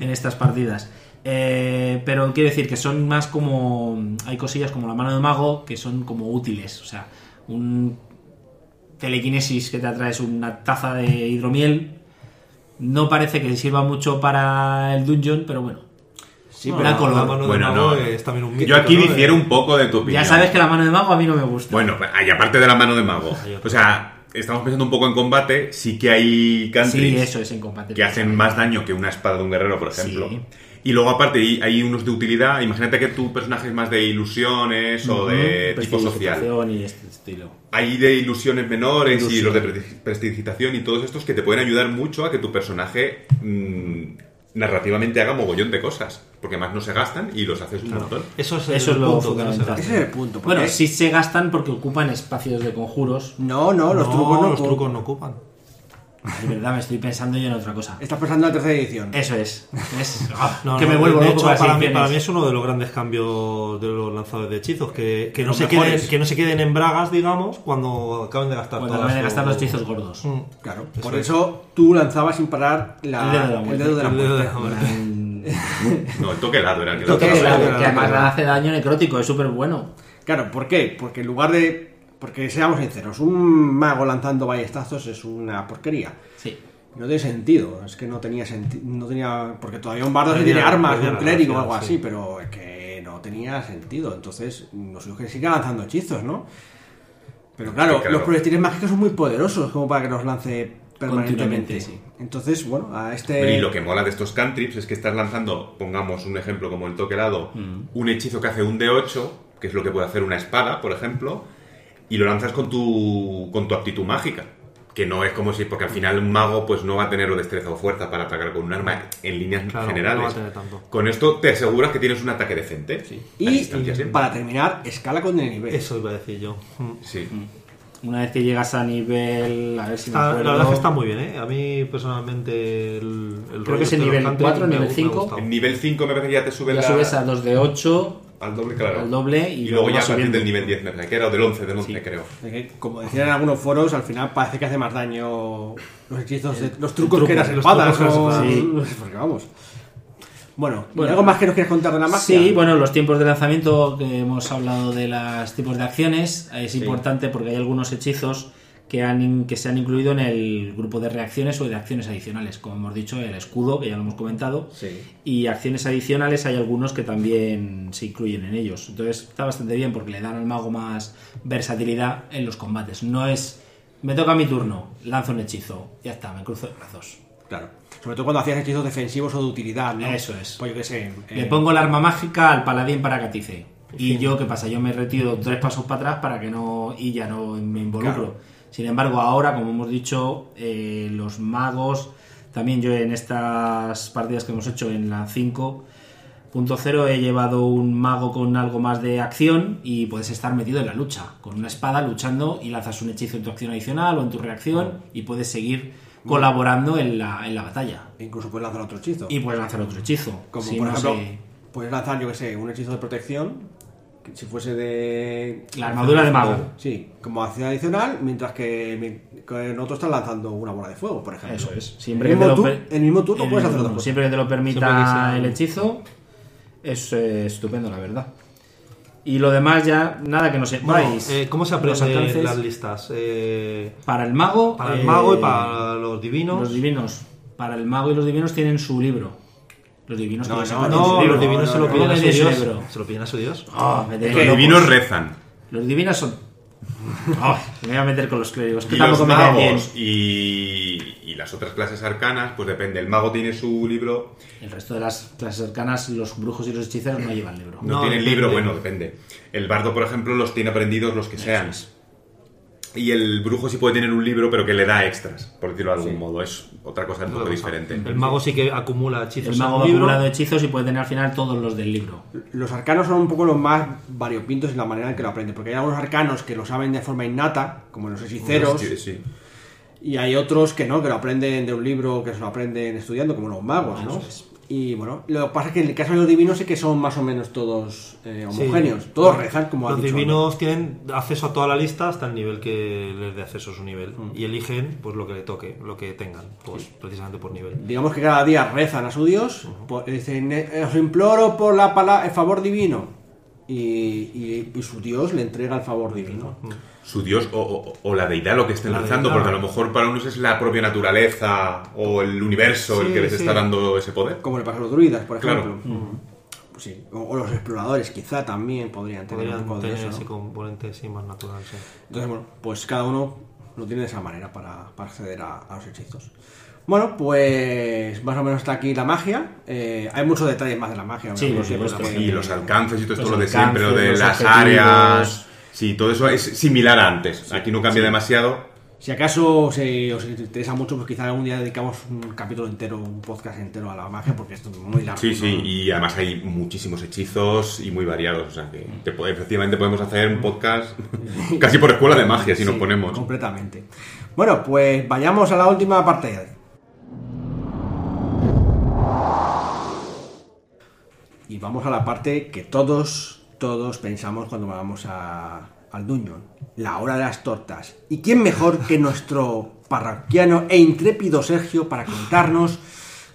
en estas partidas. Eh, pero quiero decir que son más como. Hay cosillas como la mano de mago que son como útiles. O sea, un telequinesis que te atraes una taza de hidromiel. No parece que sirva mucho para el dungeon, pero bueno. Sí, No, pero la color. La mano de Bueno, mago no. es también un Yo mítico, aquí ¿no? difiero un poco de tu opinión. Ya sabes que la mano de mago a mí no me gusta. Bueno, y aparte de la mano de mago. O sea, estamos pensando un poco en combate. Sí que hay sí, countries eso es en combate. que hacen más daño que una espada de un guerrero, por ejemplo. Sí. Y luego, aparte, hay- unos de utilidad. Imagínate que tu personaje es más de ilusiones o de tipo social. Y este estilo. Hay de ilusiones menores y los de presti- prestidigitación y todos estos que te pueden ayudar mucho a que tu personaje mm, narrativamente haga mogollón de cosas. Porque más no se gastan y los haces un montón. Eso es, Eso el es lo punto, que no se fundamental. Ese es el punto. Bueno, sí se gastan porque ocupan espacios de conjuros. No, no, los No, trucos no. los co- trucos no ocupan. De verdad, me estoy pensando yo en otra cosa. Estás pensando en la tercera edición. Eso es. es (laughs) ah, No, que no, me vuelvo de loco hecho, para, mí, ediciones. para mí es uno de los grandes cambios de los lanzadores de hechizos, que, que, no se mejores. queden, que no se queden en bragas, digamos, cuando acaben de gastar Cuando todas acaben de gastar los hechizos gordos. Mm. Claro, Eso por es. eso tú lanzabas sin parar la- El dedo de la el dedo de la El dedo de muerte. la muerte. (laughs) No, el toque helado era el que Toque Que, helado. que además hace daño necrótico, es súper bueno. Claro, ¿por qué? Porque en lugar de. Porque seamos sinceros, un mago lanzando ballestazos es una porquería. Sí. No tiene sentido, es que no tenía sentido. No tenía. Porque todavía un bardo Perdía- tiene armas, un clérigo o algo sí. así, pero es que no tenía sentido. Entonces, no sé que siga lanzando hechizos, ¿no? Pero claro, Sí, claro. los proyectiles mágicos son muy poderosos como para que los lance permanentemente. Sí. Entonces, bueno, a este. Y lo que mola de estos cantrips es que estás lanzando, pongamos un ejemplo como el toque helado, Mm. un hechizo que hace un D8, que es lo que puede hacer una espada, por ejemplo, y lo lanzas con tu, con tu aptitud mágica. Que no es como si, porque al final un mago pues no va a tener o destreza o fuerza para atacar con un arma en líneas Claro, generales. no va a tener tanto. Con esto te aseguras que tienes un ataque decente. Y para terminar, escala con el nivel. Eso iba a decir yo. Mm. Sí. Una vez que llegas a nivel. A ver si me Está- acuerdo. la verdad es que está muy bien, ¿eh? A mí personalmente el, el Creo rollo que es este en de los nivel country 4, me- nivel me ha 5. gustado. En nivel 5 me parece que ya te sube Ya la- subes a 2 de 8 al doble, claro. al doble y, Y, luego ya a partir del nivel 10 me parece que era o del 11, del 11 Sí. creo. Como decían en algunos foros, al final parece que hace más daño los hechizos, de- los trucos truco, que las los espadas. (laughs) o-. Sí. Porque vamos. Bueno, ¿y Bueno. ¿algo más que nos quieras contar de la magia? Sí, bueno, los tiempos de lanzamiento, que hemos hablado de los tipos de acciones, es importante porque hay algunos hechizos que, han, que se han incluido en el grupo de reacciones o de acciones adicionales. Como hemos dicho, el escudo, que ya lo hemos comentado, Sí. y acciones adicionales hay algunos que también se incluyen en ellos. Entonces está bastante bien porque le dan al mago más versatilidad en los combates. No es, me toca mi turno, lanzo un hechizo, ya está, me cruzo de brazos. Claro. Sobre todo cuando hacías hechizos defensivos o de utilidad, ¿no? Eso es. Pues yo qué sé. Le pongo el arma mágica al paladín para que atice. Y yo, ¿qué pasa? Yo me retiro tres pasos para atrás para que no. y ya no me involucro. Claro. Sin embargo, ahora, como hemos dicho, eh, los magos. También yo en estas partidas que hemos hecho en la 5.0 he llevado un mago con algo más de acción y puedes estar metido en la lucha. Con una espada luchando y lanzas un hechizo en tu acción adicional o en tu reacción y puedes seguir colaborando en la, en la batalla. Incluso puedes lanzar otro hechizo. Y puedes lanzar otro hechizo. Como Si por no ejemplo, se- puedes lanzar, yo qué sé, un hechizo de protección. Si fuese de. La armadura de mago. Sí, como acción adicional, mientras que, en otro estás lanzando una bola de fuego, por ejemplo. Eso es. En Siempre el que te mismo, lo en el mismo turno puedes hacer mismo cosa. Siempre que te lo permita sea- el hechizo, es eh, estupendo, la verdad. Y lo demás ya, nada que no Bueno, sepáis. eh, ¿Cómo se aprenden las listas? Eh, Para el mago. para el eh, mago y para los divinos. Los divinos. Para el mago y los divinos tienen su libro. Los divinos No, que no, no, No, libro. los divinos se lo piden no, a su no, dios. Se lo piden a su dios. Ah, Los locos. divinos rezan. Los divinos son. Ay, me voy a meter con los clérigos, que Y los magos y, y las otras clases arcanas, pues depende. El mago tiene su libro, El resto de las clases cercanas, los brujos y los hechiceros no llevan libro. no, No, tiene el depende. libro, bueno, depende. El bardo, por ejemplo, los tiene aprendidos los que sean. Y el brujo sí puede tener un libro, pero que le da extras, por decirlo de algún modo. Es otra cosa un poco diferente. El mago sí que acumula hechizos El mago libro. acumulando hechizos y puede tener al final todos los del libro. Los arcanos son un poco los más variopintos en la manera en que lo aprenden, porque hay algunos arcanos que lo saben de forma innata, como los hechiceros, Sí, sí. y hay otros que no, que lo aprenden de un libro, que se lo aprenden estudiando, como los magos, ¿no? Eso es. Y bueno, lo que pasa es que en el caso de los divinos sí que son más o menos todos eh, Sí. homogéneos, todos rezan, como Los dicho. divinos tienen acceso a toda la lista hasta el nivel que les dé acceso a su nivel. Mm. Y eligen pues lo que le toque, lo que tengan, pues precisamente por nivel. Digamos que cada día rezan a su Dios, pues, dicen, "Eh, os imploro por la pala- el favor divino. Y, y- y su Dios le entrega el favor divino. Su dios o, o- o la deidad lo que estén La rezando, deidad. porque a lo mejor para unos es la propia naturaleza o el universo el que les sí. está dando ese poder. Como le pasa a los druidas, por Claro. ejemplo. Sí. O, o los exploradores, quizá también podrían tener un Podrían poco de tener eso. ¿no? ese componente sí, más natural. sí. Entonces, bueno, pues cada uno lo tiene de esa manera para, para acceder a, a los hechizos. Bueno, pues más o menos está aquí la magia. Eh, hay muchos detalles más de la magia. Sí, por porque- supuesto. Y los alcances y todo esto, lo de siempre, lo de las objetivos. áreas. Sí, todo eso es similar a antes. Aquí no cambia demasiado. Si acaso se os interesa mucho, pues quizá algún día dedicamos un capítulo entero, un podcast entero a la magia, porque esto es muy largo. Sí, sí, ¿no? y además hay muchísimos hechizos y muy variados. O sea que te efectivamente podemos hacer un podcast (laughs) casi por escuela de magia si nos Sí, ponemos. Completamente. Bueno, pues vayamos a la última parte. Y vamos a la parte que todos, todos pensamos cuando vamos a, al Dungeon. La hora de las tortas. ¿Y quién mejor que nuestro parroquiano e intrépido Sergio para contarnos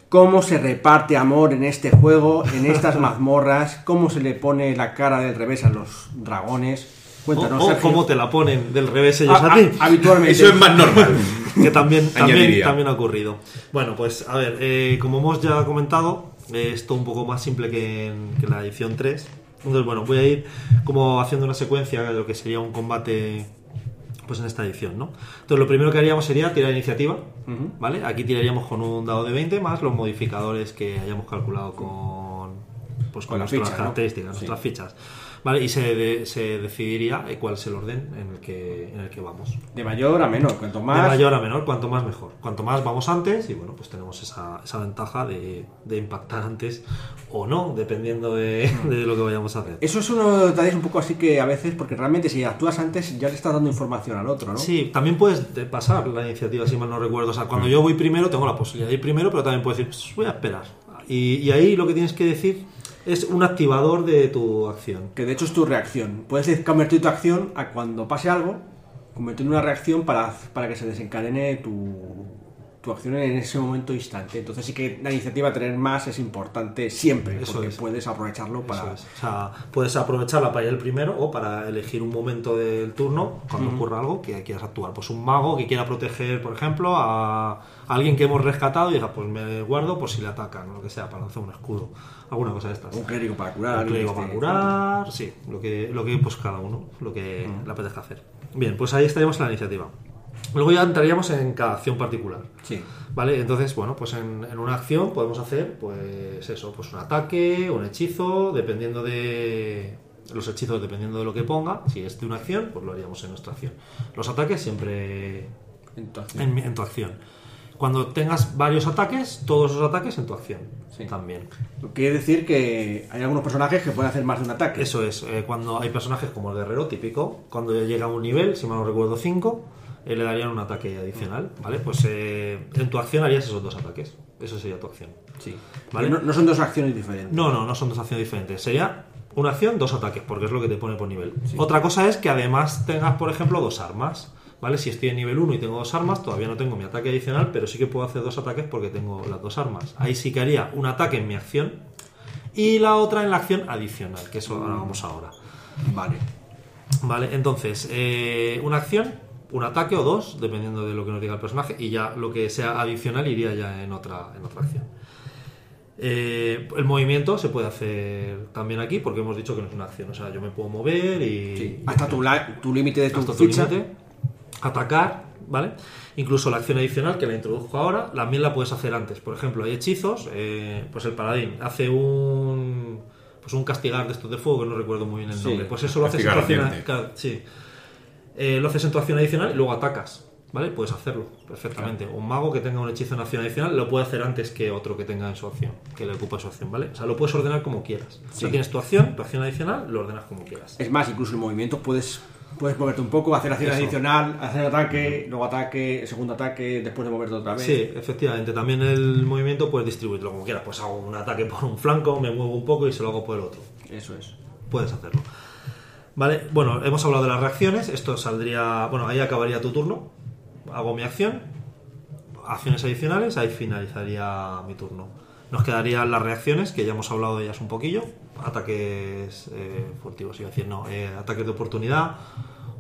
cómo se reparte amor en este juego, en estas (laughs) mazmorras, cómo se le pone la cara del revés a los dragones? Cuéntanos, o, cómo te la ponen del revés ellos A- a, ti. a- habitualmente. Eso es más normal. que también, (laughs) también, también ha ocurrido. Bueno, pues a ver, eh, como hemos ya comentado, esto un poco más simple que en, que en la edición 3. Entonces, bueno, voy a ir como haciendo una secuencia de lo que sería un combate pues en esta edición, ¿no? Entonces, lo primero que haríamos sería tirar iniciativa, ¿vale? Aquí tiraríamos con un dado de 20 más los modificadores que hayamos calculado con pues con, nuestras ficha, ¿no? características, Sí. nuestras fichas. ¿Vale? Y se, de- se decidiría eh, cuál es el orden en el que, en el que vamos. De mayor a menor, cuanto más. De mayor a menor, cuanto más mejor. Cuanto más vamos antes, y bueno, pues tenemos esa, esa ventaja de, de impactar antes o no, dependiendo de, de lo que vayamos a hacer. Eso es uno de los detalles un poco así que a veces, porque realmente si actúas antes ya le estás dando información al otro, ¿no? Sí, también puedes de- pasar la iniciativa, si mal no recuerdo. O sea, cuando yo voy primero, tengo la posibilidad de ir primero, pero también puedes decir, "Pues voy a esperar. Y, y ahí lo que tienes que decir es un activador de tu acción. Que de hecho es tu reacción. Puedes convertir tu acción a cuando pase algo, convertir en una reacción para, para que se desencadene tu, tu acción en ese momento instante. Entonces sí que la iniciativa tener más es importante siempre, Eso porque es. puedes aprovecharlo para... Es. O sea, puedes aprovecharla para ir el primero o para elegir un momento del turno cuando ocurra algo que quieras actuar. Pues un mago que quiera proteger, por ejemplo, a alguien que hemos rescatado y diga, pues me guardo por si le atacan o lo que sea, para lanzar un escudo. Alguna cosa de estas. Un clérigo para curar. Un clérigo para curar, sí, lo que, lo que pues cada uno, lo que le apetezca hacer. Bien, pues ahí estaríamos en la iniciativa. Luego ya entraríamos en cada acción particular. Sí. ¿Vale? Entonces, bueno, pues en, en una acción podemos hacer, pues eso, pues un ataque, un hechizo, dependiendo de los hechizos, dependiendo de lo que ponga. Si es de una acción, pues lo haríamos en nuestra acción. Los ataques siempre en, en tu acción. Cuando tengas varios ataques, todos esos ataques en tu acción. Sí. También. quiere decir que hay algunos personajes que pueden hacer más de un ataque. Eso es, eh, cuando hay personajes como el guerrero típico, cuando llega a un nivel, si mal no recuerdo 5, le darían un ataque adicional, ¿vale? Pues eh, en tu acción harías esos dos ataques. Eso sería tu acción. Sí. ¿Vale? No, no son dos acciones diferentes. No, no, no son dos acciones diferentes. Sería una acción, dos ataques, porque es lo que te pone por nivel. Otra cosa es que además tengas, por ejemplo, dos armas. ¿Vale? Si estoy en nivel 1 y tengo dos armas, todavía no tengo mi ataque adicional, pero sí que puedo hacer dos ataques porque tengo las dos armas. Ahí sí que haría un ataque en mi acción y la otra en la acción adicional, que eso ahora vamos ahora. Vale. Vale, entonces, eh, una acción, un ataque o dos, dependiendo de lo que nos diga el personaje, y ya lo que sea adicional iría ya en otra, en otra acción. Eh, el movimiento se puede hacer también aquí porque hemos dicho que no es una acción. O sea, yo me puedo mover y. Sí, hasta tu, límite de tu hasta tu ficha. límite, atacar, ¿vale? Incluso la acción adicional que la introduzco ahora, también la puedes hacer antes. Por ejemplo, hay hechizos, eh, pues el paladín hace un pues un castigar de estos de fuego, que no recuerdo muy bien el Sí, nombre. Pues eso lo haces en sí. Eh, lo haces en tu acción adicional y luego atacas. ¿Vale? Puedes hacerlo perfectamente. Un mago que tenga un hechizo en acción adicional lo puede hacer antes que otro que tenga en su acción, que le ocupa su acción, ¿vale? O sea, lo puedes ordenar como quieras. O sea, Sí. tienes tu acción, tu acción adicional, lo ordenas como quieras. Es más, incluso en movimiento puedes, puedes moverte un poco, hacer acción Eso. adicional, hacer ataque, luego ataque, segundo ataque, después de moverte otra vez. Sí, efectivamente. También el movimiento puedes distribuirlo como quieras. Pues hago un ataque por un flanco, me muevo un poco y se lo hago por el otro. Eso es. Puedes hacerlo. Vale, bueno, hemos hablado de las reacciones. Esto saldría. Bueno, ahí acabaría tu turno. Hago mi acción. Acciones adicionales, ahí finalizaría mi turno. Nos quedarían las reacciones, que ya hemos hablado de ellas un poquillo. Ataques eh, eh, ataques de oportunidad.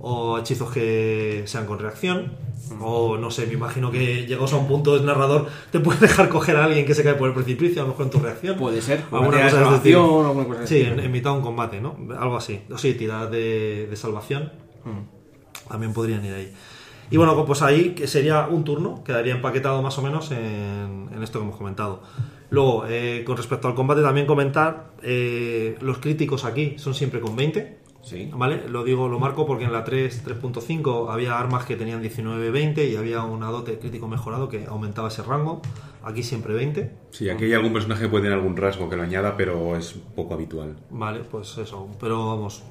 O hechizos que sean con reacción. O no sé, me imagino que llegados a un punto del narrador, te puedes dejar coger a alguien que se cae por el precipicio, a lo mejor en tu reacción. Puede ser. Alguna Alguna cosa de salvación o alguna cosa de Sí, ese en, mitad de un combate, ¿no? Algo así. O sí, tiradas de, de salvación. También podrían ir ahí. Y bueno, pues ahí que sería un turno, quedaría empaquetado más o menos en, en esto que hemos comentado. Luego, eh, con respecto al combate, también comentar, eh, los críticos aquí son siempre con 20. Sí. ¿Vale? Lo digo, lo marco porque en la 3, 3.5 había armas que tenían 19-20 y había una dote crítico mejorado que aumentaba ese rango. Aquí siempre 20. Sí, aquí hay algún personaje que puede tener algún rasgo que lo añada, pero es poco habitual. Vale, pues eso. Pero vamos,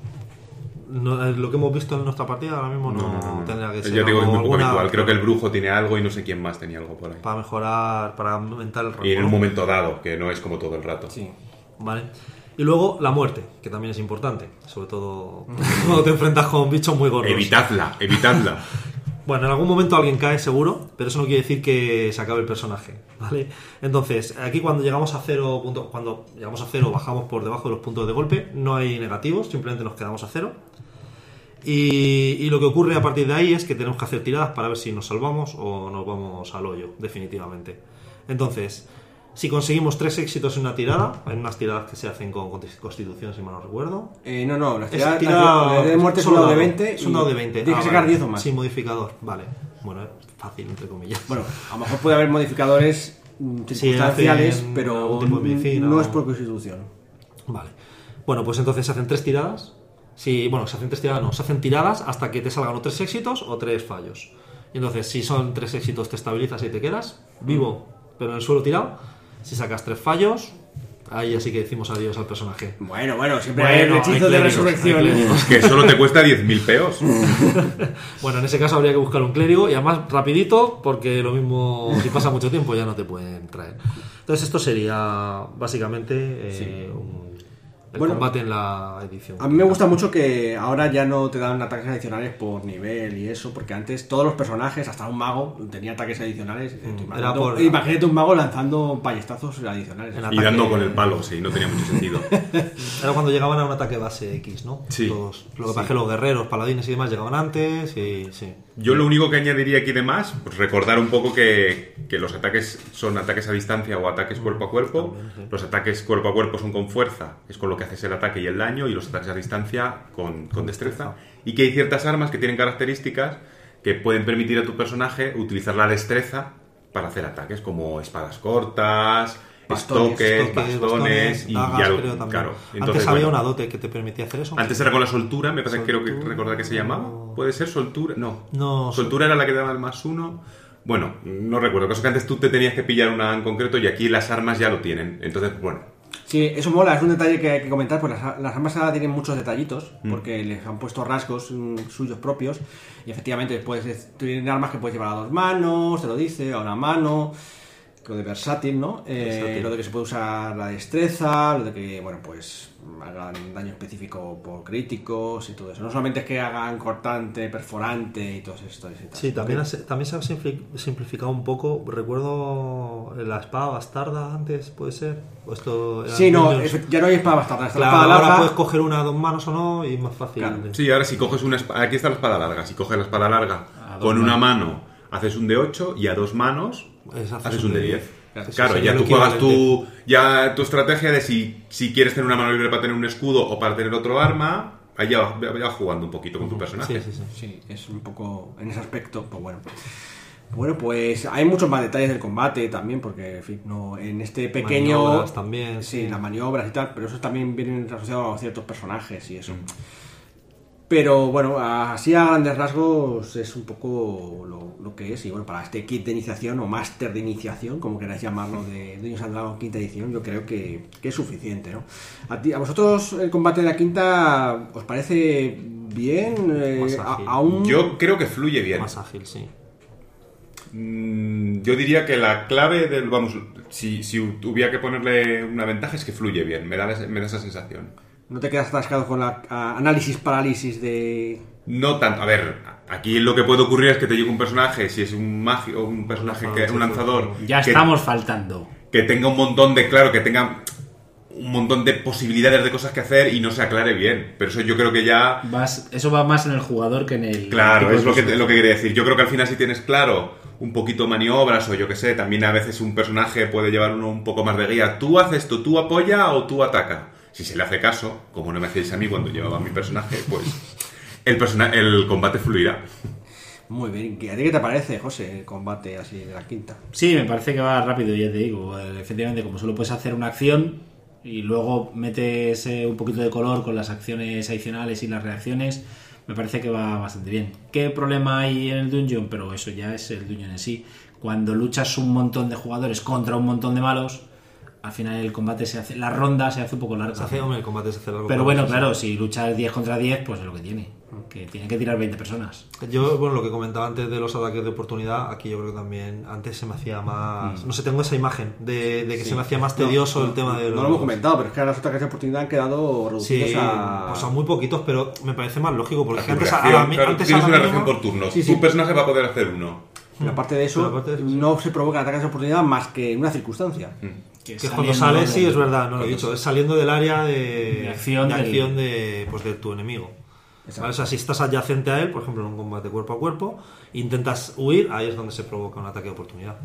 no- eh, lo que hemos visto en nuestra partida ahora mismo no, tendría que ser. Ya digo, es muy poco habitual. Creo que el brujo tiene algo y no sé quién más tenía algo por ahí. Para mejorar, para aumentar el rango. Y en un ¿no? momento dado, que no es como todo el rato. Sí. Vale. Y luego la muerte, que también es importante. Sobre todo (laughs) cuando te enfrentas con bichos muy gordos. Evitadla, evitadla. (laughs) Bueno, en algún momento alguien cae seguro, pero eso no quiere decir que se acabe el personaje, ¿vale? Entonces, aquí cuando llegamos a cero punto, cuando llegamos a cero bajamos por debajo de los puntos de golpe, no hay negativos, simplemente nos quedamos a cero. Y, y lo que ocurre a partir de ahí es que tenemos que hacer tiradas para ver si nos salvamos o nos vamos al hoyo, definitivamente. Entonces, si conseguimos tres éxitos en una tirada, en unas tiradas que se hacen con constitución, si mal no recuerdo, Eh, no, no, la es tirada, la de muerte es un dado de dado, 20. Es un y dado de 20. Tienes Ah, que sacar vale. 10 o más. Sin modificador, vale. Bueno, es fácil, entre comillas. Bueno, a lo mejor puede haber modificadores mm, Sí, circunstanciales, hacen pero medicina no es por constitución. Vale. Bueno, pues entonces se hacen tres tiradas. Si, bueno, se hacen tres tiradas, no, se hacen tiradas hasta que te salgan o tres éxitos o tres fallos. Y entonces, si son tres éxitos, te estabilizas y te quedas vivo, pero en el suelo tirado. Si sacas tres fallos, ahí así que decimos adiós al personaje. Bueno, bueno, siempre Bueno, hay hay hechizo de resurrección. clérigos. Que solo te cuesta 10.000 peos. (laughs) Bueno, en ese caso habría que buscar un clérigo y además rapidito, porque lo mismo, si pasa mucho tiempo ya no te pueden traer. Entonces esto sería básicamente eh, un- el Bueno, combate en la edición. A mí me gusta mucho que ahora ya no te dan ataques adicionales por nivel y eso, porque antes todos los personajes, hasta un mago, tenía ataques adicionales. Era imagínate- por- Imagínate un mago lanzando ballestazos adicionales. Y Ataque- dando con el palo, sí, no tenía mucho sentido. (laughs) Era cuando llegaban a un ataque base X, ¿no? Sí. Todos. Lo que pasa es que los guerreros, paladines y demás llegaban antes y sí. Yo lo único que añadiría aquí de más, pues recordar un poco que, que los ataques son ataques a distancia o ataques cuerpo a cuerpo. Los ataques cuerpo a cuerpo son con fuerza, es con lo que haces el ataque y el daño, y los ataques a distancia con, con destreza. Y que hay ciertas armas que tienen características que pueden permitir a tu personaje utilizar la destreza para hacer ataques, como espadas cortas, Bastones, estoques, Toques, bastones, y dagas, ya lo- creo, también. claro. Antes Entonces, había bueno, una dote que te permitía hacer eso. antes era con la soltura, me parece que creo que recordar que se llamaba. ¿Puede ser soltura? No. No, Soltura era la que daba el más uno. Bueno, no recuerdo. Cosa que antes tú te tenías que pillar una en concreto y aquí las armas ya lo tienen. Entonces, bueno. Sí, eso mola, es un detalle que hay que comentar, pues las, las armas ahora tienen muchos detallitos, Mm. porque les han puesto rasgos mm, suyos propios, y efectivamente pues, tienen armas que puedes llevar a dos manos, te lo dice, a una mano, lo de versátil, ¿no? Eh, Versátil. lo de que se puede usar la destreza, lo de que, bueno, pues hagan daño específico por críticos y todo eso. No solamente es que hagan cortante, perforante y todo esto. y tal. Sí, también, has- también se ha simpli- simplificado un poco. Recuerdo la espada bastarda antes, puede ser. O esto eran Sí, no, ya no hay espada bastarda, está la Claro, espada ahora larga. puedes coger una a dos manos o no y es más fácil. Claro. Sí, ahora si coges una espada. Aquí está la espada larga. Si coges la espada larga con una mano, haces un de 8 y a dos manos haces un de 10. Claro, ya tú juegas tu, ya tu estrategia de si, si quieres tener una mano libre para tener un escudo o para tener otro arma. Ahí ya vas, ya vas jugando un poquito con tu personaje. Sí, sí, sí. Sí, es un poco en ese aspecto, pues bueno. Bueno, pues hay muchos más detalles del combate también, porque en, fin, no, en este pequeño... Maniobras también, Sí, sí. las maniobras y tal, pero eso también viene asociado a ciertos personajes y eso. Pero bueno, así a grandes rasgos es un poco lo, lo que es. Y bueno, para este kit de iniciación o máster de iniciación, como queráis llamarlo, de Dungeons and Dragons quinta edición, yo creo que, que es suficiente, ¿no? ¿A, ti- a vosotros el combate de la quinta os parece bien? Eh, Más a-. Yo creo que fluye bien. Más ágil, sí. Mm, Yo diría que la clave del. Vamos, si, si tuviera que ponerle una ventaja es que fluye bien. Me da, me da esa sensación. ¿No te quedas atascado con la análisis-parálisis de... No tanto. A ver, aquí lo que puede ocurrir es que te llegue un personaje, si es un mágico, un personaje que Lanzador, un lanzador. Ya que- estamos faltando. que tenga un montón de, claro, que tenga un montón de posibilidades de cosas que hacer y no se aclare bien. Pero eso yo creo que ya... Vas, eso va más en el jugador que en el. Claro, es lo que, lo que quería decir. Yo creo que al final si tienes claro un poquito maniobras o yo que sé, también a veces un personaje puede llevar uno un poco más de guía. Tú haces esto, tú apoya o tú ataca. Si se le hace caso, como no me hacéis a mí cuando llevaba mi personaje, pues el, persona el combate fluirá. Muy bien, ¿a ti qué te parece, José, el combate así de la quinta? Sí, me parece que va rápido, ya te digo. Efectivamente, como solo puedes hacer una acción y luego metes eh, un poquito de color con las acciones adicionales y las reacciones, me parece que va bastante bien. ¿Qué problema hay en el dungeon? Pero eso ya es el dungeon en sí. Cuando luchas un montón de jugadores contra un montón de malos, al final el combate se hace, la ronda se hace un poco larga. Se hace, hombre, el combate se hace largo. Pero bueno, sí, claro, sí. si luchas 10 contra 10, pues es lo que tiene. Que tiene que tirar 20 personas. Yo, bueno, lo que comentaba antes de los ataques de oportunidad, aquí yo creo que también antes se me hacía más. No sé, tengo esa imagen de, de que se me hacía más tedioso el tema de los. No lo hemos comentado, pero es que ahora los ataques de oportunidad han quedado reducidos Sí, a... o sea, muy poquitos, pero me parece más lógico porque La antes, reacción, a, la claro, antes tienes a la una reacción por turno. Sí, sí. Tu personaje va a poder hacer uno. Pero aparte de eso, aparte de eso, sí. no se provocan ataques de oportunidad más que en una circunstancia. Que es cuando sale, sí, es verdad, no lo he dicho, es saliendo del área de, De acción de, del- acción de, pues, de tu enemigo. ¿Vale? O sea, si estás adyacente a él, por ejemplo, en un combate cuerpo a cuerpo, intentas huir, ahí es donde se provoca un ataque de oportunidad.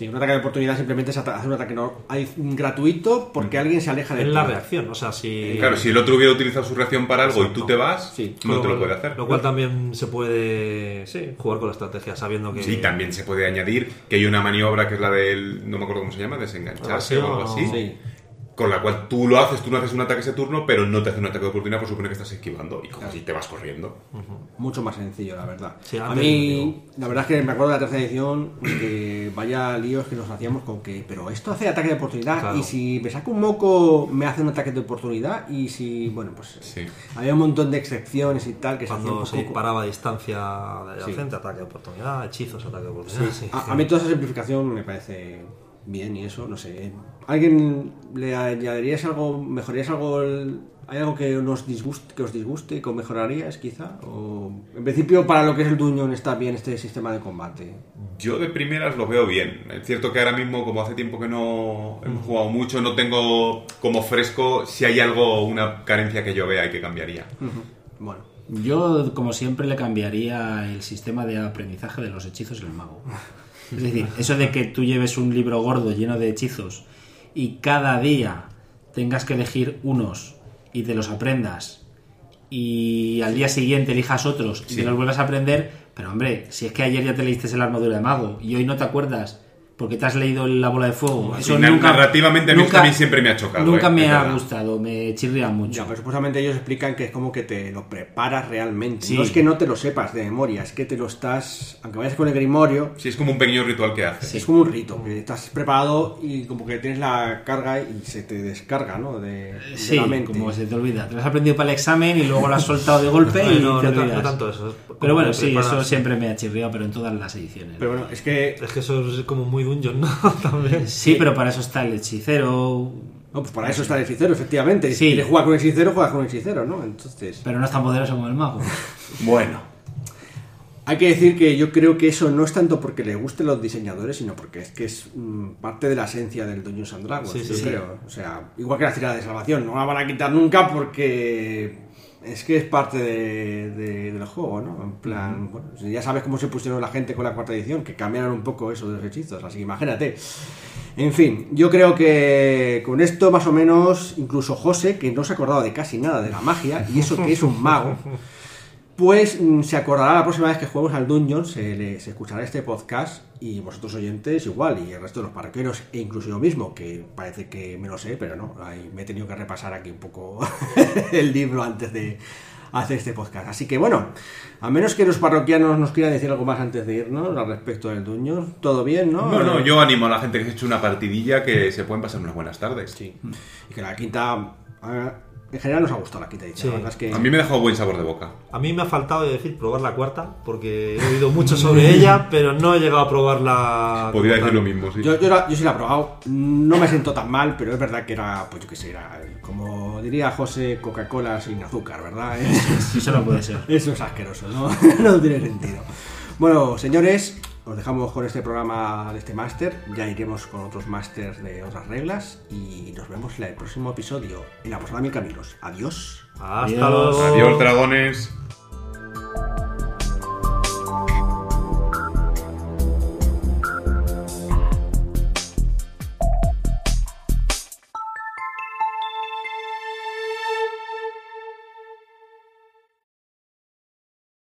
Sí, un ataque de oportunidad simplemente es ata- hacer un ataque no, hay gratuito porque alguien se aleja de Es la reacción, o sea, si... Claro, si el otro hubiera utilizado su reacción para algo y tú te vas, Sí. no te lo puede hacer. Lo cual también se puede sí, jugar con la estrategia, sabiendo que... Sí, también se puede añadir que hay una maniobra que es la del, no me acuerdo cómo se llama, desengancharse o algo así, Sí. Con la cual tú lo haces, tú no haces un ataque ese turno, pero no te hace un ataque de oportunidad, pues supone que estás esquivando y coges y te vas corriendo. Mucho más sencillo, la verdad. Sí, a mí, la verdad es que me acuerdo de la tercera edición que vaya líos que nos hacíamos con que, pero esto hace ataque de oportunidad Claro. y si me saco un moco me hace un ataque de oportunidad y si, bueno, pues Sí. había un montón de excepciones y tal que se un Cuando se disparaba a distancia de adyacente, ataque de oportunidad, hechizos, ataque de oportunidad. sí. A, a mí toda esa simplificación me parece bien y eso, no sé. ¿Alguien le añadirías algo, mejorarías algo? el- ¿Hay algo que, nos disguste, que os disguste y que os mejorarías quizá? O, en principio, para lo que es el Dungeon está bien este sistema de combate. Yo de primeras lo veo bien. Es cierto que ahora mismo, como hace tiempo que no hemos jugado mucho, no tengo como fresco si hay algo, una carencia que yo vea y que cambiaría. Bueno, Yo, como siempre, le cambiaría el sistema de aprendizaje de los hechizos del mago. (laughs) Es decir, eso de que tú lleves un libro gordo lleno de hechizos y cada día tengas que elegir unos y te los aprendas y al día siguiente elijas otros y Sí. te los vuelvas a aprender, pero hombre, si es que ayer ya te leíste el armadura de mago y hoy no te acuerdas porque te has leído la bola de fuego. Sí, na- narrativamente a mí siempre me ha chocado, Nunca eh, me ha verdad. gustado, me chirría mucho. ya, pero supuestamente ellos explican que es como que te lo preparas realmente. Sí. No es que no te lo sepas de memoria, es que te lo estás, aunque vayas con el grimorio, Sí, es como un pequeño ritual que haces. es como un rito, que estás preparado y como que tienes la carga y se te descarga, ¿no? De, de Sí, la mente. como se te olvida. Te lo has aprendido para el examen y luego lo has soltado de golpe y (laughs) no, te no, no tanto eso. Pero bueno, sí, preparas- eso siempre me ha chirriado, pero en todas las ediciones. Pero bueno, es que Es que eso es como muy dungeon, ¿no? (laughs) También. Sí, pero para eso está el hechicero. No, pues para eso está el hechicero, efectivamente. Si quieres jugar con un hechicero, juegas con un hechicero, ¿no? Entonces, Pero no es tan poderoso como el mago. (laughs) Bueno. hay que decir que yo creo que eso no es tanto porque le gusten los diseñadores, sino porque es que es mm, parte de la esencia del Dungeons and Dragons, Sí, sí, yo sí. creo. O sea, igual que la tirada de salvación, no la van a quitar nunca porque es que es parte de- de- del juego, ¿no? En plan, bueno, ya sabes cómo se pusieron la gente con la cuarta edición, que cambiaron un poco eso de los hechizos, así que imagínate. En fin, yo creo que con esto más o menos, incluso José, que no se ha acordado de casi nada de la magia, y eso que es un mago, (laughs) pues mm, se acordará la próxima vez que juguemos al Dungeon, se, le- se escuchará este podcast y vosotros oyentes igual, y el resto de los parroquianos, e incluso yo mismo, que parece que me lo sé, pero no, ahí me he tenido que repasar aquí un poco (laughs) el libro antes de hacer este podcast. Así que bueno, a menos que los parroquianos nos quieran decir algo más antes de irnos al respecto del Dungeon, todo bien, ¿no? No, no, yo animo a la gente que se eche una partidilla que se pueden pasar unas buenas tardes. Sí. Y que la quinta. En general nos ha gustado la quinta edición. Sí. La verdad es que. A mí me ha dejado buen sabor de boca. A mí me ha faltado de decir probar la cuarta, porque he oído mucho sobre (laughs) ella, pero no he llegado a probarla. Podría decir lo mismo, sí. Yo, yo, la- yo sí la he probado, no me siento tan mal, pero es verdad que era, pues yo qué sé, era, como diría José, Coca-Cola sin azúcar, ¿verdad? (laughs) Eso no puede ser. Eso es asqueroso, ¿no? (laughs) no tiene sentido. Bueno, señores, os dejamos con este programa de este máster, ya iremos con otros másters de otras reglas y nos vemos en el próximo episodio en la Posada Mil Caminos. Adiós. Hasta Adiós. luego. Adiós, dragones.